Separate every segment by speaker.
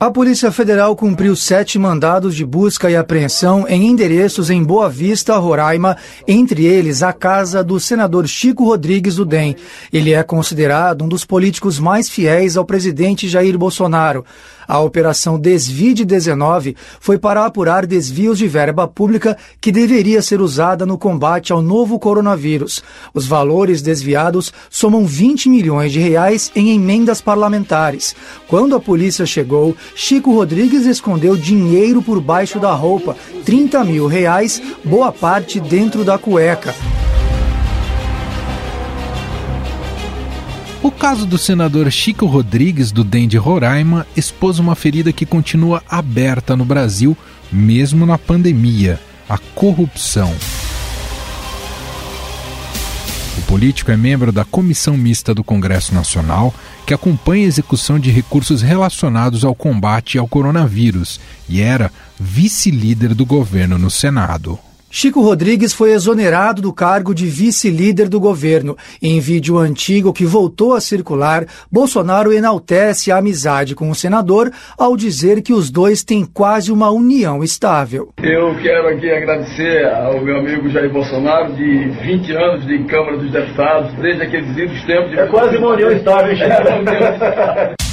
Speaker 1: A Polícia Federal cumpriu sete mandados de busca e apreensão em endereços em Boa Vista, Roraima, entre eles a casa do senador Chico Rodrigues do DEM. Ele é considerado um dos políticos mais fiéis ao presidente Jair Bolsonaro. A operação Desvide 19 foi para apurar desvios de verba pública que deveria ser usada no combate ao novo coronavírus. Os valores desviados somam 20 milhões de reais em emendas parlamentares. Quando a polícia chegou, Chico Rodrigues escondeu dinheiro por baixo da roupa, 30 mil reais, boa parte dentro da cueca.
Speaker 2: O caso do senador Chico Rodrigues, do DEM de Roraima, expôs uma ferida que continua aberta no Brasil, mesmo na pandemia: a corrupção. O político é membro da Comissão Mista do Congresso Nacional, que acompanha a execução de recursos relacionados ao combate ao coronavírus, e era vice-líder do governo no Senado.
Speaker 1: Chico Rodrigues foi exonerado do cargo de vice-líder do governo. Em vídeo antigo que voltou a circular, Bolsonaro enaltece a amizade com o senador ao dizer que os dois têm quase uma união estável.
Speaker 3: Eu quero aqui agradecer ao meu amigo Jair Bolsonaro, de 20 anos de Câmara dos Deputados, desde aqueles idos tempos de.
Speaker 4: É quase uma união estável, Chico. É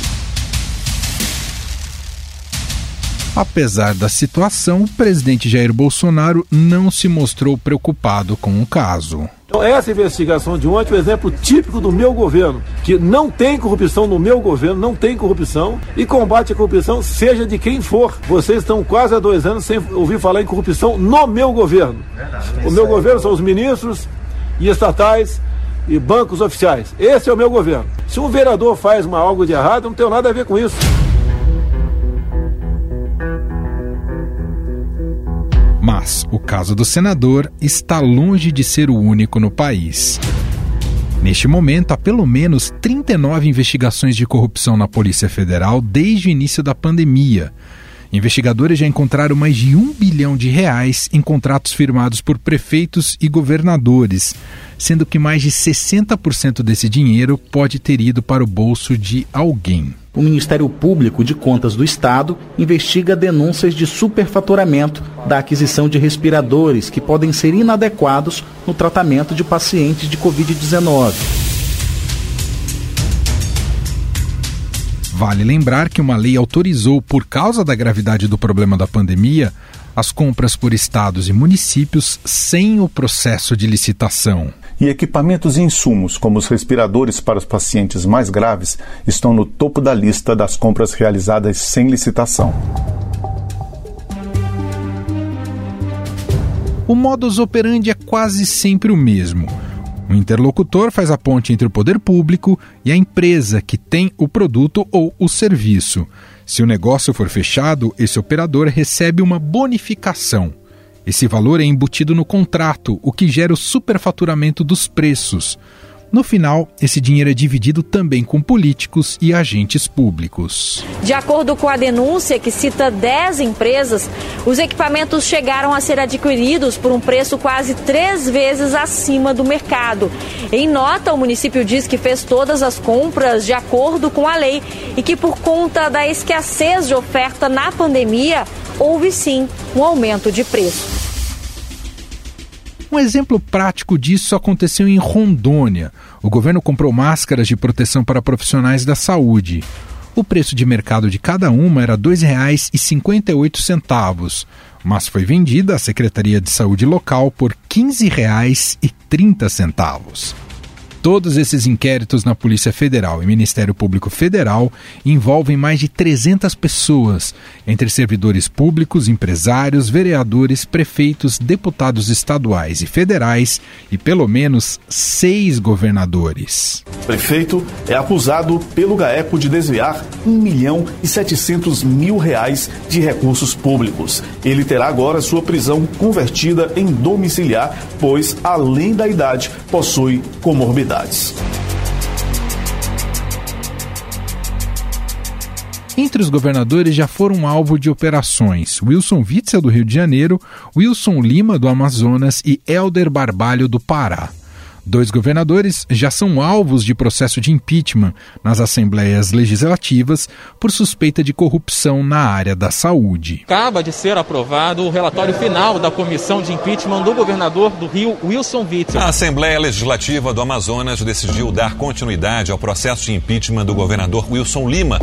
Speaker 2: Apesar da situação, o presidente Jair Bolsonaro não se mostrou preocupado com o caso.
Speaker 4: Então, essa investigação de ontem é um exemplo típico do meu governo, que não tem corrupção no meu governo, não tem corrupção, e combate a corrupção, seja de quem for. Vocês estão quase há dois anos sem ouvir falar em corrupção no meu governo. O meu governo são os ministros e estatais e bancos oficiais. Esse é o meu governo. Se um vereador faz uma, algo de errado, não tem nada a ver com isso.
Speaker 2: Mas o caso do senador está longe de ser o único no país. Neste momento, há pelo menos 39 investigações de corrupção na Polícia Federal desde o início da pandemia. Investigadores já encontraram mais de um bilhão de reais em contratos firmados por prefeitos e governadores, sendo que mais de 60% desse dinheiro pode ter ido para o bolso de alguém
Speaker 5: o Ministério Público de Contas do Estado investiga denúncias de superfaturamento da aquisição de respiradores que podem ser inadequados no tratamento de pacientes de Covid-19.
Speaker 2: Vale lembrar que uma lei autorizou, por causa da gravidade do problema da pandemia, as compras por estados e municípios sem o processo de licitação.
Speaker 6: E equipamentos e insumos, como os respiradores para os pacientes mais graves, estão no topo da lista das compras realizadas sem licitação.
Speaker 2: O modus operandi é quase sempre o mesmo. O interlocutor faz a ponte entre o poder público e a empresa que tem o produto ou o serviço. Se o negócio for fechado, esse operador recebe uma bonificação. Esse valor é embutido no contrato, o que gera o superfaturamento dos preços. No final, esse dinheiro é dividido também com políticos e agentes públicos.
Speaker 7: De acordo com a denúncia, que cita 10 empresas, os equipamentos chegaram a ser adquiridos por um preço quase três vezes acima do mercado. Em nota, o município diz que fez todas as compras de acordo com a lei e que, por conta da escassez de oferta na pandemia, houve sim um aumento de preço.
Speaker 2: Um exemplo prático disso aconteceu em Rondônia. O governo comprou máscaras de proteção para profissionais da saúde. O preço de mercado de cada uma era R$ 2,58, mas foi vendida à Secretaria de Saúde local por R$ 15,30. Todos esses inquéritos na Polícia Federal e Ministério Público Federal envolvem mais de 300 pessoas, entre servidores públicos, empresários, vereadores, prefeitos, deputados estaduais e federais e pelo menos seis governadores.
Speaker 8: Prefeito é acusado pelo GAECO de desviar 1 milhão e 700 mil reais de recursos públicos. Ele terá agora sua prisão convertida em domiciliar, pois, além da idade, possui comorbidade
Speaker 2: Entre os governadores já foram alvo de operações Wilson Witzel, do Rio de Janeiro, Wilson Lima, do Amazonas e Helder Barbalho, do Pará. Dois governadores já são alvos de processo de impeachment nas assembleias legislativas por suspeita de corrupção na área da saúde.
Speaker 9: Acaba de ser aprovado o relatório final da comissão de impeachment do governador do Rio, Wilson Witzel.
Speaker 10: A Assembleia Legislativa do Amazonas decidiu dar continuidade ao processo de impeachment do governador Wilson Lima.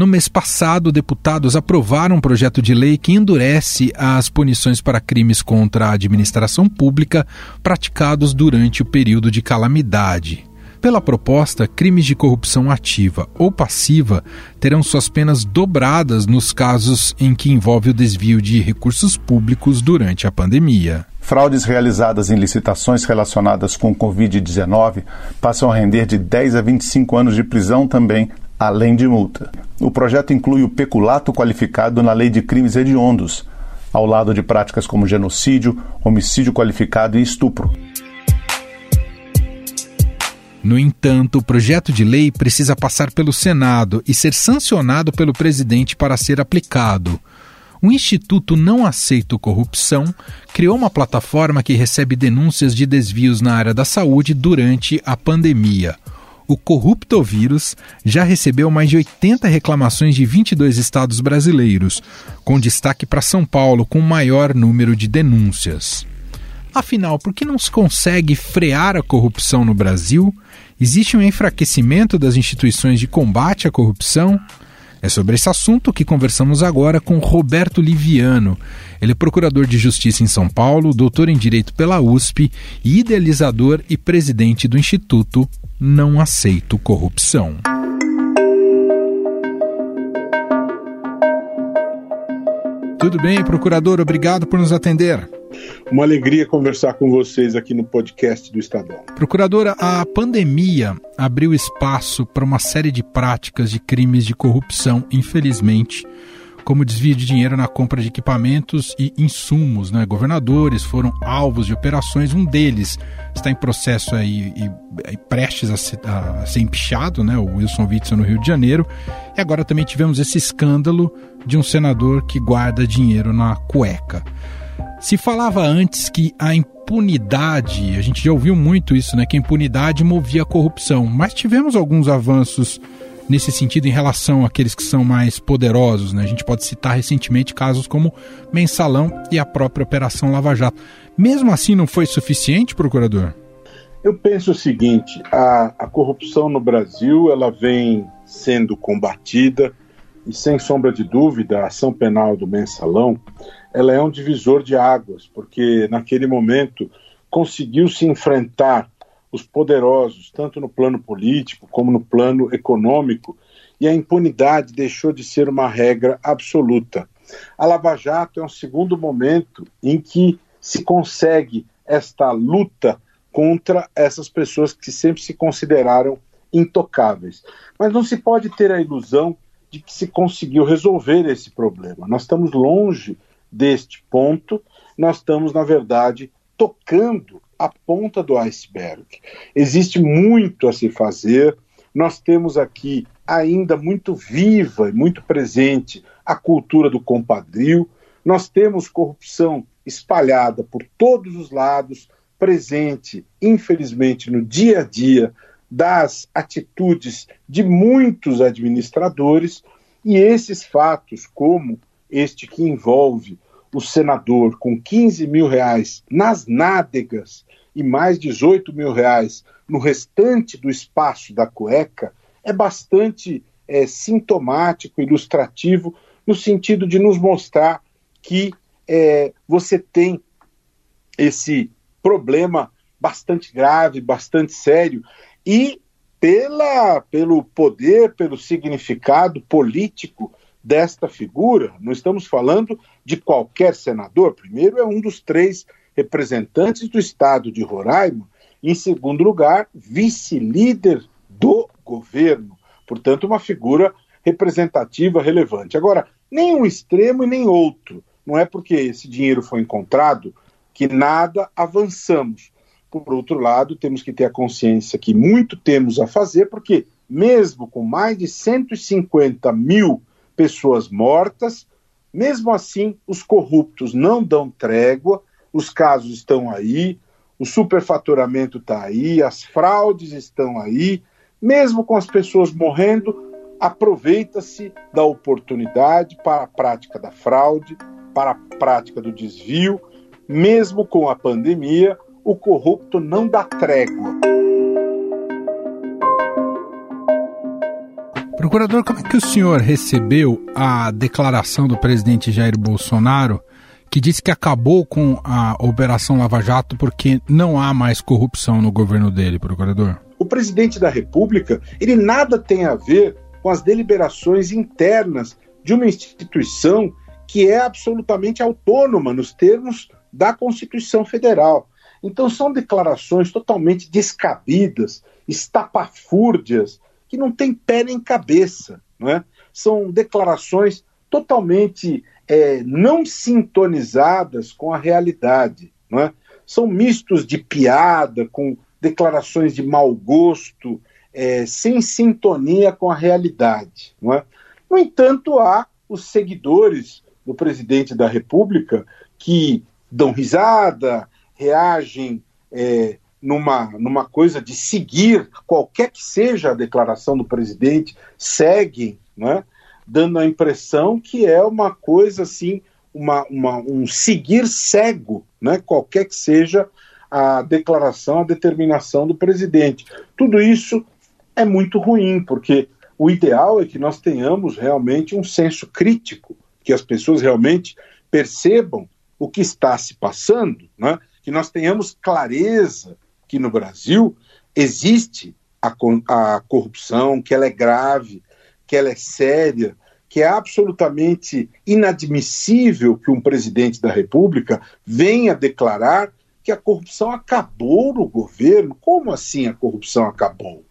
Speaker 2: No mês passado, deputados aprovaram um projeto de lei que endurece as punições para crimes contra a administração pública praticados durante o período de calamidade. Pela proposta, crimes de corrupção ativa ou passiva terão suas penas dobradas nos casos em que envolve o desvio de recursos públicos durante a pandemia.
Speaker 6: Fraudes realizadas em licitações relacionadas com Covid-19 passam a render de 10 a 25 anos de prisão também, além de multa. O projeto inclui o peculato qualificado na lei de crimes hediondos, ao lado de práticas como genocídio, homicídio qualificado e estupro.
Speaker 2: No entanto, o projeto de lei precisa passar pelo Senado e ser sancionado pelo presidente para ser aplicado. O Instituto Não Aceito Corrupção criou uma plataforma que recebe denúncias de desvios na área da saúde durante a pandemia o Corruptovírus já recebeu mais de 80 reclamações de 22 estados brasileiros, com destaque para São Paulo, com o maior número de denúncias. Afinal, por que não se consegue frear a corrupção no Brasil? Existe um enfraquecimento das instituições de combate à corrupção? É sobre esse assunto que conversamos agora com Roberto Liviano. Ele é procurador de justiça em São Paulo, doutor em direito pela USP idealizador e presidente do Instituto Não Aceito Corrupção. Tudo bem, procurador? Obrigado por nos atender.
Speaker 11: Uma alegria conversar com vocês aqui no podcast do Estadão.
Speaker 2: Procuradora, a pandemia abriu espaço para uma série de práticas de crimes de corrupção, infelizmente, como desvio de dinheiro na compra de equipamentos e insumos. Né? Governadores foram alvos de operações, um deles está em processo aí, e, e prestes a ser, a ser empichado, né? o Wilson Witzel no Rio de Janeiro. E agora também tivemos esse escândalo de um senador que guarda dinheiro na cueca. Se falava antes que a impunidade, a gente já ouviu muito isso, né? Que a impunidade movia a corrupção, mas tivemos alguns avanços nesse sentido em relação àqueles que são mais poderosos, né? A gente pode citar recentemente casos como Mensalão e a própria Operação Lava Jato. Mesmo assim, não foi suficiente, procurador?
Speaker 11: Eu penso o seguinte: a, a corrupção no Brasil ela vem sendo combatida e sem sombra de dúvida a ação penal do Mensalão ela é um divisor de águas, porque naquele momento conseguiu se enfrentar os poderosos, tanto no plano político como no plano econômico, e a impunidade deixou de ser uma regra absoluta. A Lava Jato é um segundo momento em que se consegue esta luta contra essas pessoas que sempre se consideraram intocáveis. Mas não se pode ter a ilusão de que se conseguiu resolver esse problema. Nós estamos longe deste ponto, nós estamos, na verdade, tocando a ponta do iceberg. Existe muito a se fazer. Nós temos aqui ainda muito viva e muito presente a cultura do compadrio. Nós temos corrupção espalhada por todos os lados, presente, infelizmente, no dia a dia das atitudes de muitos administradores, e esses fatos, como este que envolve o senador com 15 mil reais nas nádegas e mais 18 mil reais no restante do espaço da cueca, é bastante é, sintomático, ilustrativo, no sentido de nos mostrar que é, você tem esse problema bastante grave, bastante sério, e pela, pelo poder, pelo significado político desta figura, não estamos falando de qualquer senador. Primeiro, é um dos três representantes do estado de Roraima. Em segundo lugar, vice-líder do governo. Portanto, uma figura representativa, relevante. Agora, nem um extremo e nem outro. Não é porque esse dinheiro foi encontrado que nada avançamos. Por outro lado, temos que ter a consciência que muito temos a fazer, porque mesmo com mais de 150 mil pessoas mortas. Mesmo assim, os corruptos não dão trégua, os casos estão aí. o superfaturamento está aí, as fraudes estão aí, mesmo com as pessoas morrendo, aproveita-se da oportunidade para a prática da fraude, para a prática do desvio, mesmo com a pandemia, o corrupto não dá trégua.
Speaker 2: Procurador, como é que o senhor recebeu a declaração do presidente Jair Bolsonaro que disse que acabou com a Operação Lava Jato porque não há mais corrupção no governo dele, procurador?
Speaker 11: O presidente da República, ele nada tem a ver com as deliberações internas de uma instituição que é absolutamente autônoma nos termos da Constituição Federal. Então são declarações totalmente descabidas, estapafúrdias, que não têm pé nem cabeça. Não é? São declarações totalmente é, não sintonizadas com a realidade. É? São mistos de piada, com declarações de mau gosto, é, sem sintonia com a realidade. É? No entanto, há os seguidores do presidente da República que dão risada, reagem é, numa, numa coisa de seguir qualquer que seja a declaração do presidente, seguem, né, dando a impressão que é uma coisa assim, uma, uma, um seguir cego, né, qualquer que seja a declaração, a determinação do presidente. Tudo isso é muito ruim, porque o ideal é que nós tenhamos realmente um senso crítico, que as pessoas realmente percebam o que está se passando, né? que nós tenhamos clareza que no Brasil existe a, a corrupção, que ela é grave, que ela é séria, que é absolutamente inadmissível que um presidente da República venha declarar que a corrupção acabou no governo. Como assim a corrupção acabou?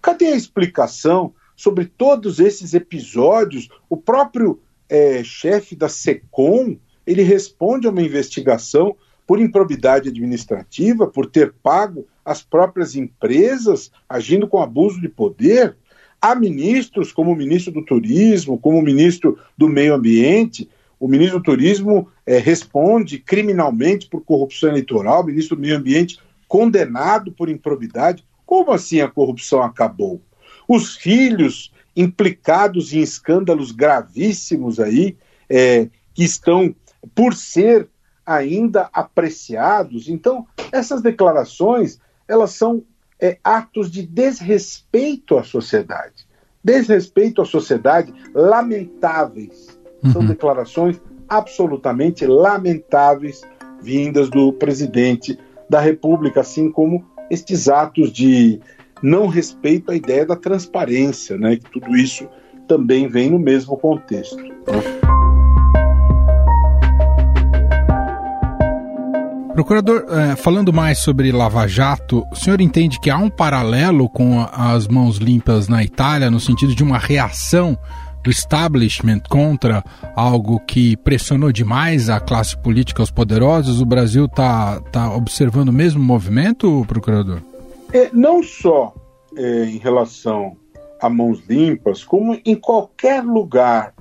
Speaker 11: Cadê a explicação sobre todos esses episódios? O próprio é, chefe da SECOM ele responde a uma investigação por improbidade administrativa, por ter pago as próprias empresas agindo com abuso de poder. Há ministros, como o ministro do Turismo, como o ministro do Meio Ambiente. O ministro do Turismo é, responde criminalmente por corrupção eleitoral, o ministro do Meio Ambiente condenado por improbidade. Como assim a corrupção acabou? Os filhos implicados em escândalos gravíssimos aí, é, que estão, por ser ainda apreciados. Então, essas declarações, elas são é, atos de desrespeito à sociedade. Desrespeito à sociedade lamentáveis. Uhum. São declarações absolutamente lamentáveis vindas do presidente da República, assim como estes atos de não respeito à ideia da transparência, né? Que tudo isso também vem no mesmo contexto. Né?
Speaker 2: Procurador, é, falando mais sobre Lava Jato, o senhor entende que há um paralelo com as mãos limpas na Itália, no sentido de uma reação do establishment contra algo que pressionou demais a classe política, os poderosos? O Brasil está tá observando o mesmo movimento, procurador?
Speaker 11: É, não só é, em relação a mãos limpas, como em qualquer lugar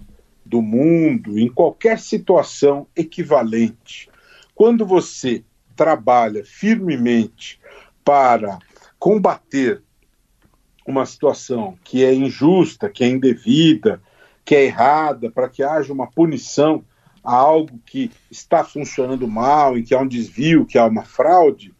Speaker 11: do mundo, em qualquer situação equivalente quando você trabalha firmemente para combater uma situação que é injusta, que é indevida, que é errada, para que haja uma punição a algo que está funcionando mal, em que há um desvio, que há uma fraude,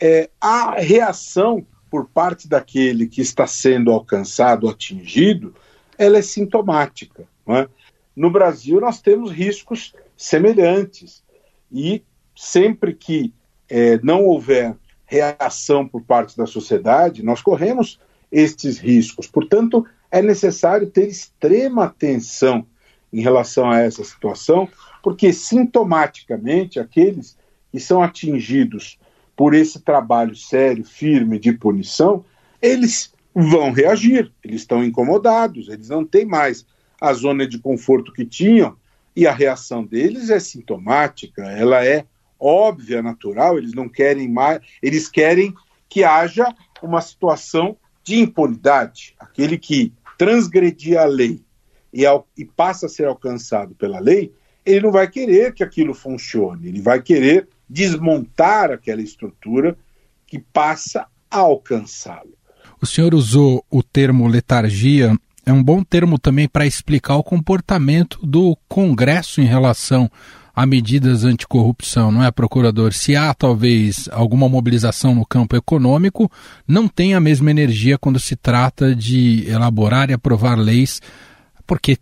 Speaker 11: é, a reação por parte daquele que está sendo alcançado, atingido, ela é sintomática. É? No Brasil, nós temos riscos semelhantes e sempre que é, não houver reação por parte da sociedade, nós corremos estes riscos. Portanto, é necessário ter extrema atenção em relação a essa situação, porque sintomaticamente aqueles que são atingidos por esse trabalho sério, firme de punição, eles vão reagir, eles estão incomodados, eles não têm mais a zona de conforto que tinham, e a reação deles é sintomática, ela é óbvia, natural, eles não querem mais, eles querem que haja uma situação de impunidade. Aquele que transgredir a lei e, ao, e passa a ser alcançado pela lei, ele não vai querer que aquilo funcione, ele vai querer desmontar aquela estrutura que passa a alcançá-lo.
Speaker 2: O senhor usou o termo letargia, é um bom termo também para explicar o comportamento do Congresso em relação a medidas anticorrupção, não é, procurador? Se há talvez alguma mobilização no campo econômico, não tem a mesma energia quando se trata de elaborar e aprovar leis porque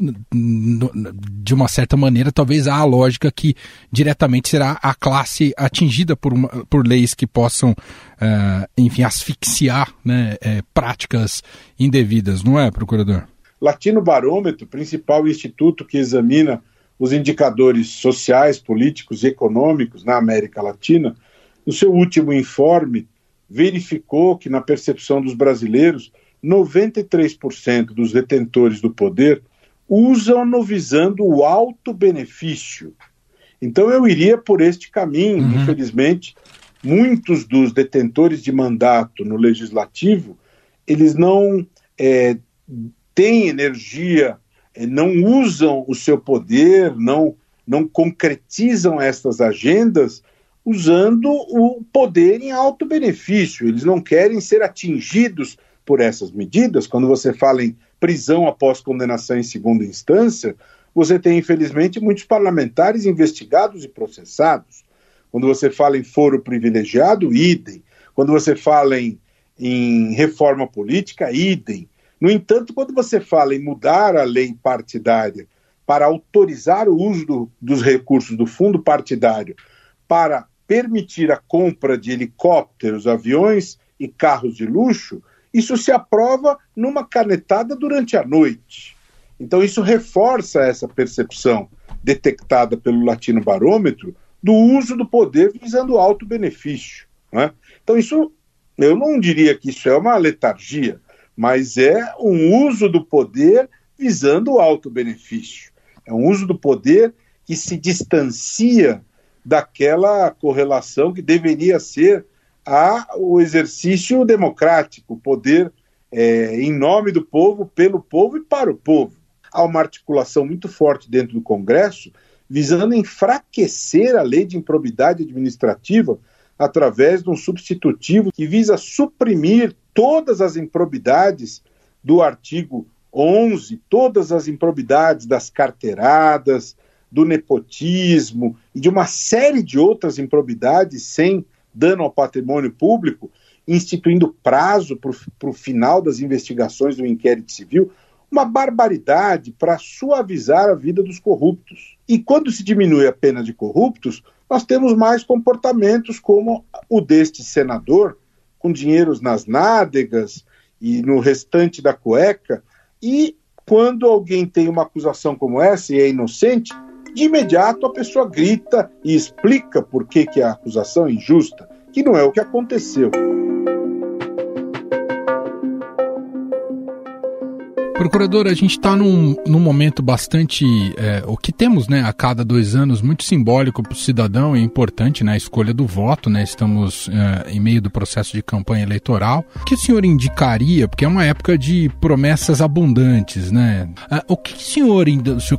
Speaker 2: de uma certa maneira talvez há a lógica que diretamente será a classe atingida por, uma, por leis que possam, uh, enfim, asfixiar né, é, práticas indevidas, não é, procurador?
Speaker 11: Latino Barômetro, principal instituto que examina os indicadores sociais, políticos e econômicos na América Latina, no seu último informe, verificou que, na percepção dos brasileiros, 93% dos detentores do poder usam-no visando o alto benefício. Então eu iria por este caminho. Uhum. Infelizmente, muitos dos detentores de mandato no legislativo, eles não é, têm energia não usam o seu poder, não, não concretizam estas agendas usando o poder em alto benefício. Eles não querem ser atingidos por essas medidas. Quando você fala em prisão após condenação em segunda instância, você tem, infelizmente, muitos parlamentares investigados e processados. Quando você fala em foro privilegiado, idem. Quando você fala em, em reforma política, idem. No entanto, quando você fala em mudar a lei partidária para autorizar o uso do, dos recursos do fundo partidário para permitir a compra de helicópteros, aviões e carros de luxo, isso se aprova numa canetada durante a noite. Então, isso reforça essa percepção detectada pelo Latino Barômetro do uso do poder visando alto benefício. Né? Então, isso eu não diria que isso é uma letargia mas é um uso do poder visando o alto benefício. É um uso do poder que se distancia daquela correlação que deveria ser a, o exercício democrático, o poder é, em nome do povo, pelo povo e para o povo. Há uma articulação muito forte dentro do Congresso visando enfraquecer a lei de improbidade administrativa através de um substitutivo que visa suprimir todas as improbidades do artigo 11, todas as improbidades das carteiradas, do nepotismo e de uma série de outras improbidades sem dano ao patrimônio público, instituindo prazo para o final das investigações do inquérito civil, uma barbaridade para suavizar a vida dos corruptos. E quando se diminui a pena de corruptos, nós temos mais comportamentos como o deste senador, com dinheiros nas nádegas e no restante da cueca, e quando alguém tem uma acusação como essa e é inocente, de imediato a pessoa grita e explica por que, que a acusação é injusta, que não é o que aconteceu.
Speaker 2: Procurador, a gente está num, num momento bastante. É, o que temos né, a cada dois anos, muito simbólico para o cidadão e importante, né, a escolha do voto. Né, estamos é, em meio do processo de campanha eleitoral. O que o senhor indicaria? Porque é uma época de promessas abundantes. Né? É, o que o senhor,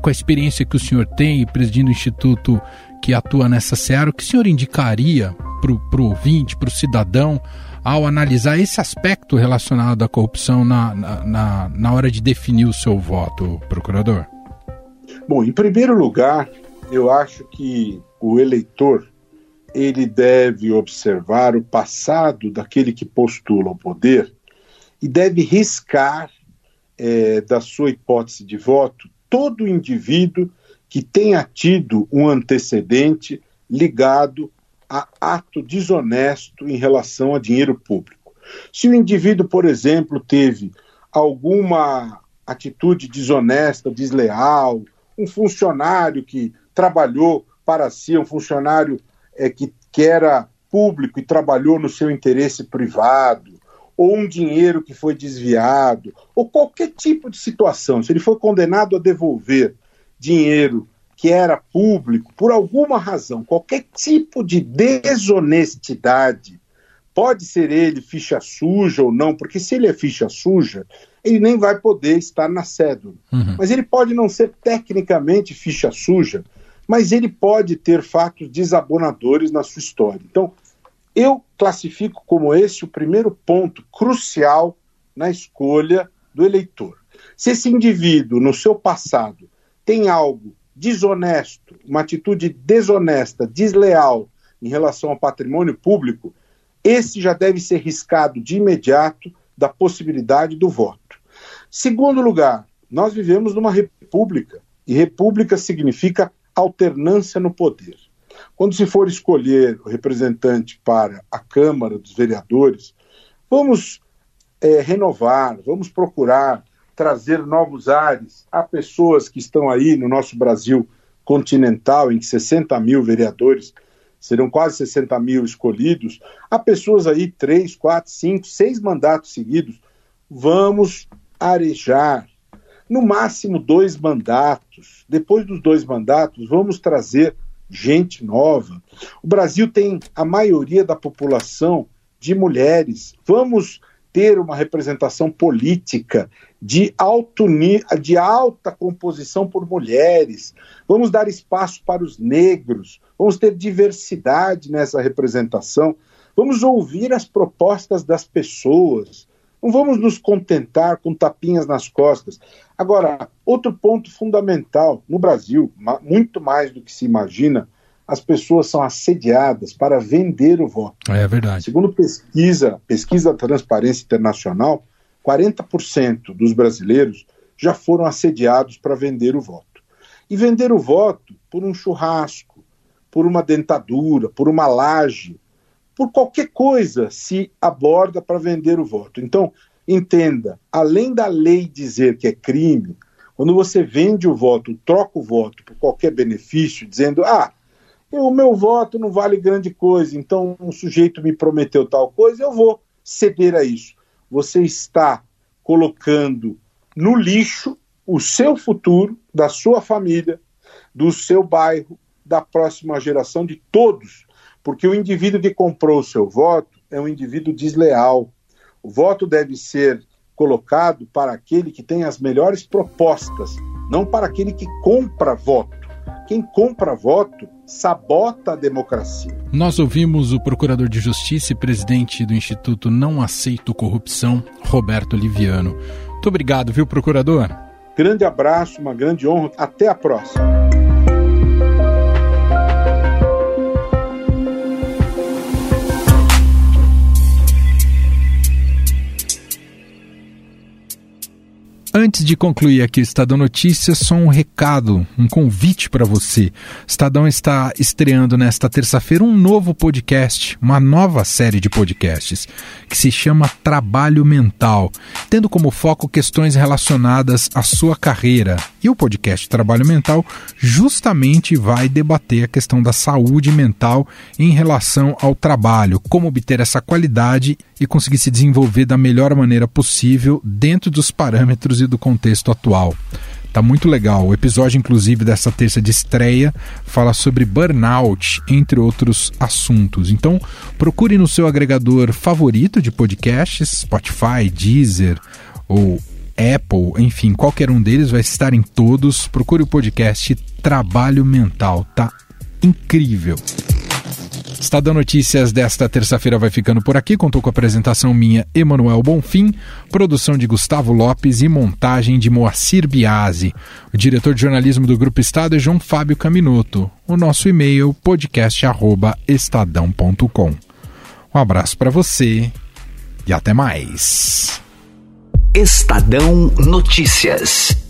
Speaker 2: com a experiência que o senhor tem, presidindo o Instituto que atua nessa seara, o que o senhor indicaria para o ouvinte, para o cidadão? Ao analisar esse aspecto relacionado à corrupção na, na, na hora de definir o seu voto, procurador?
Speaker 11: Bom, em primeiro lugar, eu acho que o eleitor ele deve observar o passado daquele que postula o poder e deve riscar é, da sua hipótese de voto todo indivíduo que tenha tido um antecedente ligado a ato desonesto em relação a dinheiro público. Se o indivíduo, por exemplo, teve alguma atitude desonesta, desleal, um funcionário que trabalhou para si, um funcionário é, que, que era público e trabalhou no seu interesse privado, ou um dinheiro que foi desviado, ou qualquer tipo de situação, se ele foi condenado a devolver dinheiro que era público, por alguma razão, qualquer tipo de desonestidade, pode ser ele ficha suja ou não, porque se ele é ficha suja, ele nem vai poder estar na cédula. Uhum. Mas ele pode não ser tecnicamente ficha suja, mas ele pode ter fatos desabonadores na sua história. Então, Eu classifico como esse o primeiro ponto crucial na escolha do eleitor. Se esse indivíduo, no seu passado, tem algo desonesto, uma atitude desonesta, desleal em relação ao patrimônio público, esse já deve ser riscado de imediato da possibilidade do voto. Segundo lugar, nós vivemos numa república e república significa alternância no poder. Quando se for escolher o representante para a Câmara dos Vereadores, vamos é, renovar, vamos procurar trazer novos ares a pessoas que estão aí no nosso Brasil continental, em que 60 mil vereadores serão quase 60 mil escolhidos, há pessoas aí, três, quatro, cinco, seis mandatos seguidos. Vamos arejar, no máximo dois mandatos. Depois dos dois mandatos, vamos trazer gente nova. O Brasil tem a maioria da população de mulheres. Vamos ter uma representação política de, alto, de alta composição por mulheres, vamos dar espaço para os negros, vamos ter diversidade nessa representação, vamos ouvir as propostas das pessoas, não vamos nos contentar com tapinhas nas costas. Agora, outro ponto fundamental: no Brasil, muito mais do que se imagina, as pessoas são assediadas para vender o voto.
Speaker 2: É verdade.
Speaker 11: Segundo pesquisa, pesquisa da Transparência Internacional, 40% dos brasileiros já foram assediados para vender o voto. E vender o voto por um churrasco, por uma dentadura, por uma laje, por qualquer coisa se aborda para vender o voto. Então, entenda, além da lei dizer que é crime, quando você vende o voto, troca o voto por qualquer benefício, dizendo, ah, o meu voto não vale grande coisa, então um sujeito me prometeu tal coisa, eu vou ceder a isso. Você está colocando no lixo o seu futuro, da sua família, do seu bairro, da próxima geração, de todos. Porque o indivíduo que comprou o seu voto é um indivíduo desleal. O voto deve ser colocado para aquele que tem as melhores propostas, não para aquele que compra voto. Quem compra voto sabota a democracia.
Speaker 2: Nós ouvimos o procurador de justiça e presidente do Instituto Não Aceito Corrupção, Roberto Liviano. Muito obrigado, viu, procurador?
Speaker 11: Grande abraço, uma grande honra. Até a próxima.
Speaker 2: Antes de concluir aqui o Estadão Notícias, só um recado, um convite para você. Estadão está estreando nesta terça-feira um novo podcast, uma nova série de podcasts, que se chama Trabalho Mental, tendo como foco questões relacionadas à sua carreira. E o podcast Trabalho Mental justamente vai debater a questão da saúde mental em relação ao trabalho, como obter essa qualidade e conseguir se desenvolver da melhor maneira possível dentro dos parâmetros e do contexto atual. Tá muito legal. O episódio, inclusive, dessa terça de estreia fala sobre burnout, entre outros assuntos. Então, procure no seu agregador favorito de podcasts, Spotify, Deezer ou Apple, enfim, qualquer um deles vai estar em todos. Procure o podcast Trabalho Mental, tá incrível. Estadão Notícias desta terça-feira vai ficando por aqui. Contou com a apresentação minha, Emanuel Bonfim, produção de Gustavo Lopes e montagem de Moacir Biasi. O diretor de jornalismo do Grupo Estado é João Fábio Caminoto. O nosso e-mail podcast@estadão.com. Um abraço para você e até mais.
Speaker 12: Estadão Notícias.